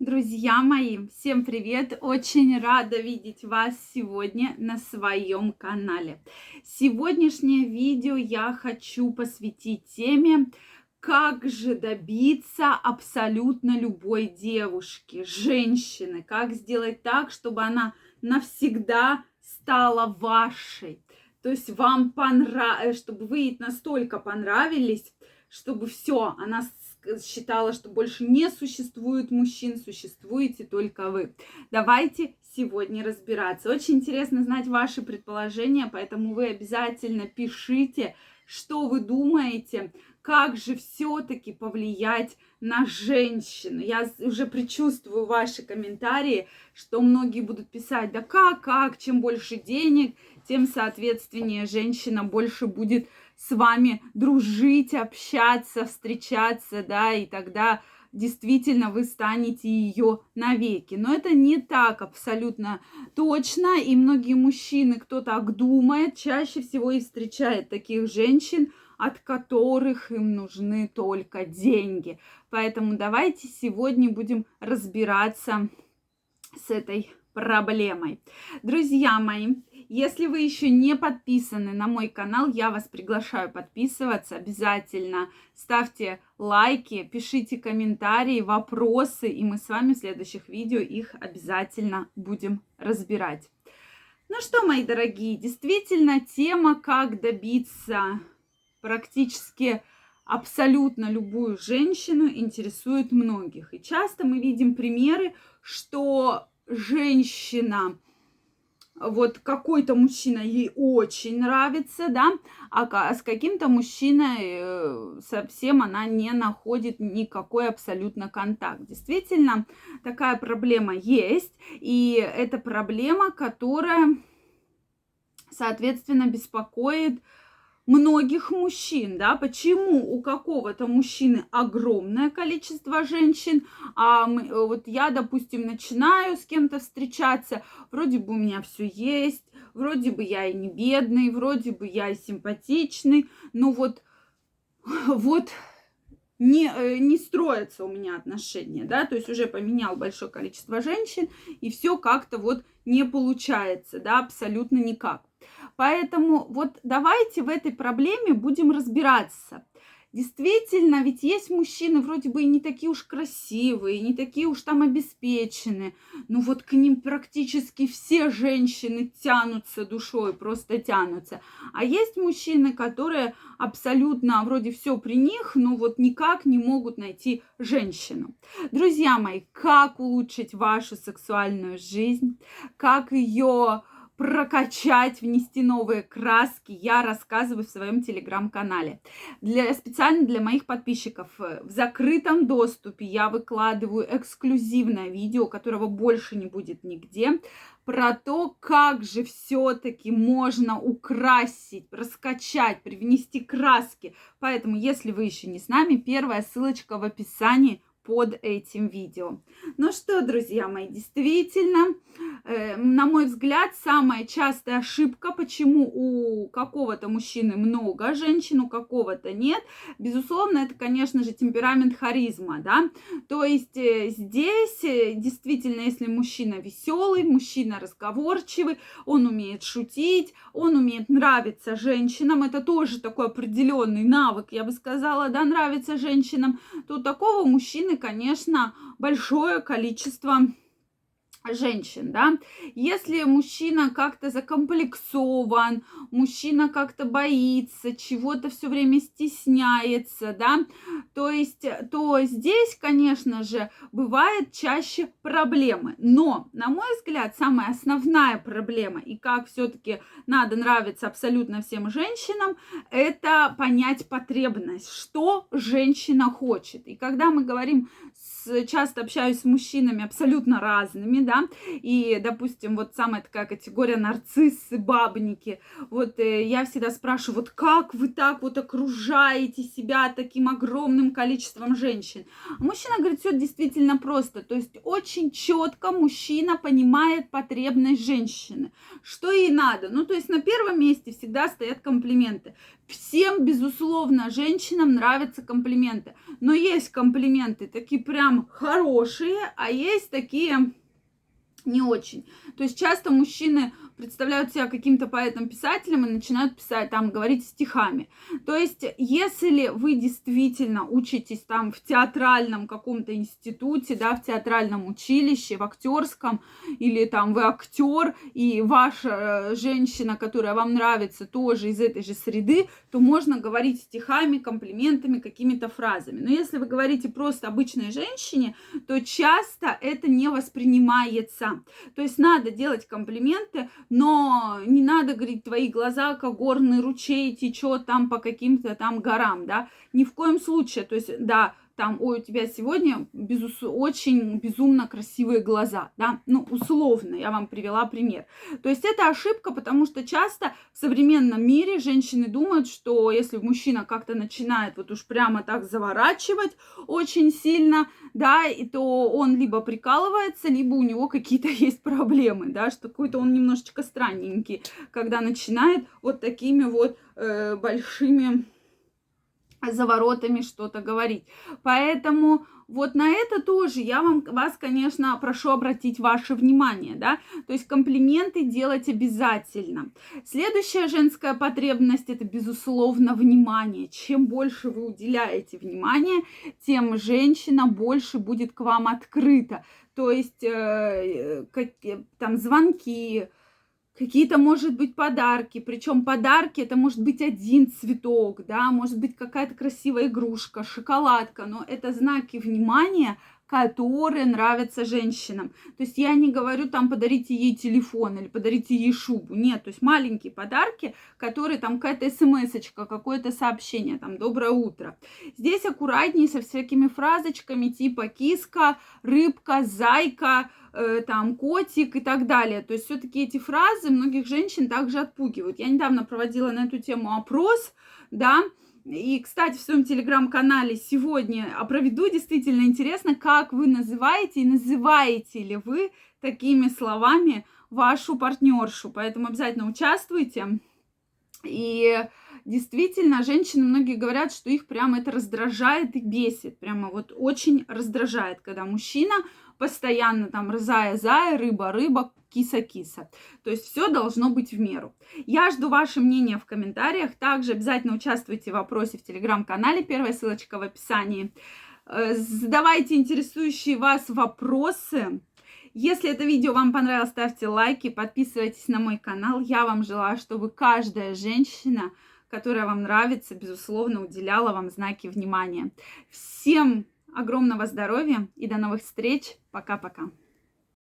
Друзья мои, всем привет! Очень рада видеть вас сегодня на своем канале. Сегодняшнее видео я хочу посвятить теме, как же добиться абсолютно любой девушки, женщины, как сделать так, чтобы она навсегда стала вашей. То есть вам понравилось, чтобы вы ей настолько понравились, чтобы все, она считала, что больше не существует мужчин, существуете только вы. Давайте сегодня разбираться. Очень интересно знать ваши предположения, поэтому вы обязательно пишите, что вы думаете, как же все-таки повлиять на женщину. Я уже предчувствую ваши комментарии, что многие будут писать, да как, как, чем больше денег, тем, соответственнее, женщина больше будет с вами дружить, общаться, встречаться, да, и тогда действительно вы станете ее навеки. Но это не так абсолютно точно, и многие мужчины, кто так думает, чаще всего и встречает таких женщин, от которых им нужны только деньги. Поэтому давайте сегодня будем разбираться с этой проблемой. Друзья мои, если вы еще не подписаны на мой канал, я вас приглашаю подписываться. Обязательно ставьте лайки, пишите комментарии, вопросы, и мы с вами в следующих видео их обязательно будем разбирать. Ну что, мои дорогие, действительно тема, как добиться практически абсолютно любую женщину интересует многих. И часто мы видим примеры, что женщина вот какой-то мужчина ей очень нравится, да, а с каким-то мужчиной э, совсем она не находит никакой абсолютно контакт. Действительно, такая проблема есть, и это проблема, которая, соответственно, беспокоит многих мужчин, да, почему у какого-то мужчины огромное количество женщин, а мы, э, вот я, допустим, начинаю с кем-то встречаться, вроде бы у меня все есть, вроде бы я и не бедный, вроде бы я и симпатичный, но вот, вот не, э, не строятся у меня отношения, да, то есть уже поменял большое количество женщин, и все как-то вот не получается, да, абсолютно никак. Поэтому вот давайте в этой проблеме будем разбираться. Действительно, ведь есть мужчины вроде бы и не такие уж красивые, не такие уж там обеспеченные, но вот к ним практически все женщины тянутся душой, просто тянутся. А есть мужчины, которые абсолютно вроде все при них, но вот никак не могут найти женщину. Друзья мои, как улучшить вашу сексуальную жизнь, как ее прокачать, внести новые краски, я рассказываю в своем телеграм-канале. Для, специально для моих подписчиков э, в закрытом доступе я выкладываю эксклюзивное видео, которого больше не будет нигде, про то, как же все-таки можно украсить, раскачать, привнести краски. Поэтому, если вы еще не с нами, первая ссылочка в описании под этим видео. Ну что, друзья мои, действительно, э, на мой взгляд, самая частая ошибка, почему у какого-то мужчины много женщин, у какого-то нет, безусловно, это, конечно же, темперамент харизма, да, то есть э, здесь э, действительно, если мужчина веселый, мужчина разговорчивый, он умеет шутить, он умеет нравиться женщинам, это тоже такой определенный навык, я бы сказала, да, нравится женщинам, то такого мужчины, конечно, большое количество женщин, да, если мужчина как-то закомплексован, мужчина как-то боится, чего-то все время стесняется, да, то есть, то здесь, конечно же, бывает чаще проблемы, но, на мой взгляд, самая основная проблема и как все-таки надо нравиться абсолютно всем женщинам, это понять потребность, что женщина хочет, и когда мы говорим часто общаюсь с мужчинами абсолютно разными, да, и, допустим, вот самая такая категория нарциссы, бабники, вот э, я всегда спрашиваю, вот как вы так вот окружаете себя таким огромным количеством женщин? А мужчина говорит, все действительно просто, то есть очень четко мужчина понимает потребность женщины, что ей надо, ну, то есть на первом месте всегда стоят комплименты. Всем, безусловно, женщинам нравятся комплименты, но есть комплименты такие прям прям хорошие, а есть такие не очень. То есть часто мужчины представляют себя каким-то поэтом-писателем и начинают писать, там, говорить стихами. То есть, если вы действительно учитесь там в театральном каком-то институте, да, в театральном училище, в актерском, или там вы актер, и ваша э, женщина, которая вам нравится, тоже из этой же среды, то можно говорить стихами, комплиментами, какими-то фразами. Но если вы говорите просто обычной женщине, то часто это не воспринимается. То есть надо делать комплименты, но не надо говорить, твои глаза, как горный ручей течет там по каким-то там горам, да, ни в коем случае, то есть, да, там, ой, у тебя сегодня безус... очень безумно красивые глаза, да, ну, условно, я вам привела пример. То есть это ошибка, потому что часто в современном мире женщины думают, что если мужчина как-то начинает вот уж прямо так заворачивать очень сильно, да, и то он либо прикалывается, либо у него какие-то есть проблемы, да, что какой-то он немножечко странненький, когда начинает вот такими вот э, большими за воротами что-то говорить. Поэтому вот на это тоже я вам, вас, конечно, прошу обратить ваше внимание, да, то есть комплименты делать обязательно. Следующая женская потребность это, безусловно, внимание. Чем больше вы уделяете внимания, тем женщина больше будет к вам открыта. То есть, э, э как, там, звонки, какие-то, может быть, подарки. Причем подарки это может быть один цветок, да, может быть какая-то красивая игрушка, шоколадка, но это знаки внимания, которые нравятся женщинам. То есть я не говорю там подарите ей телефон или подарите ей шубу. Нет, то есть маленькие подарки, которые там какая-то смс какое-то сообщение, там доброе утро. Здесь аккуратнее со всякими фразочками типа киска, рыбка, зайка, Э, там котик и так далее. То есть все-таки эти фразы многих женщин также отпугивают. Я недавно проводила на эту тему опрос, да, и, кстати, в своем телеграм-канале сегодня проведу действительно интересно, как вы называете и называете ли вы такими словами вашу партнершу. Поэтому обязательно участвуйте. И действительно, женщины многие говорят, что их прямо это раздражает и бесит. Прямо вот очень раздражает, когда мужчина постоянно там рзая-зая, рыба-рыба, киса-киса. То есть все должно быть в меру. Я жду ваше мнение в комментариях. Также обязательно участвуйте в вопросе в телеграм-канале. Первая ссылочка в описании. Э, задавайте интересующие вас вопросы. Если это видео вам понравилось, ставьте лайки, подписывайтесь на мой канал. Я вам желаю, чтобы каждая женщина, которая вам нравится, безусловно, уделяла вам знаки внимания. Всем огромного здоровья и до новых встреч. Пока-пока.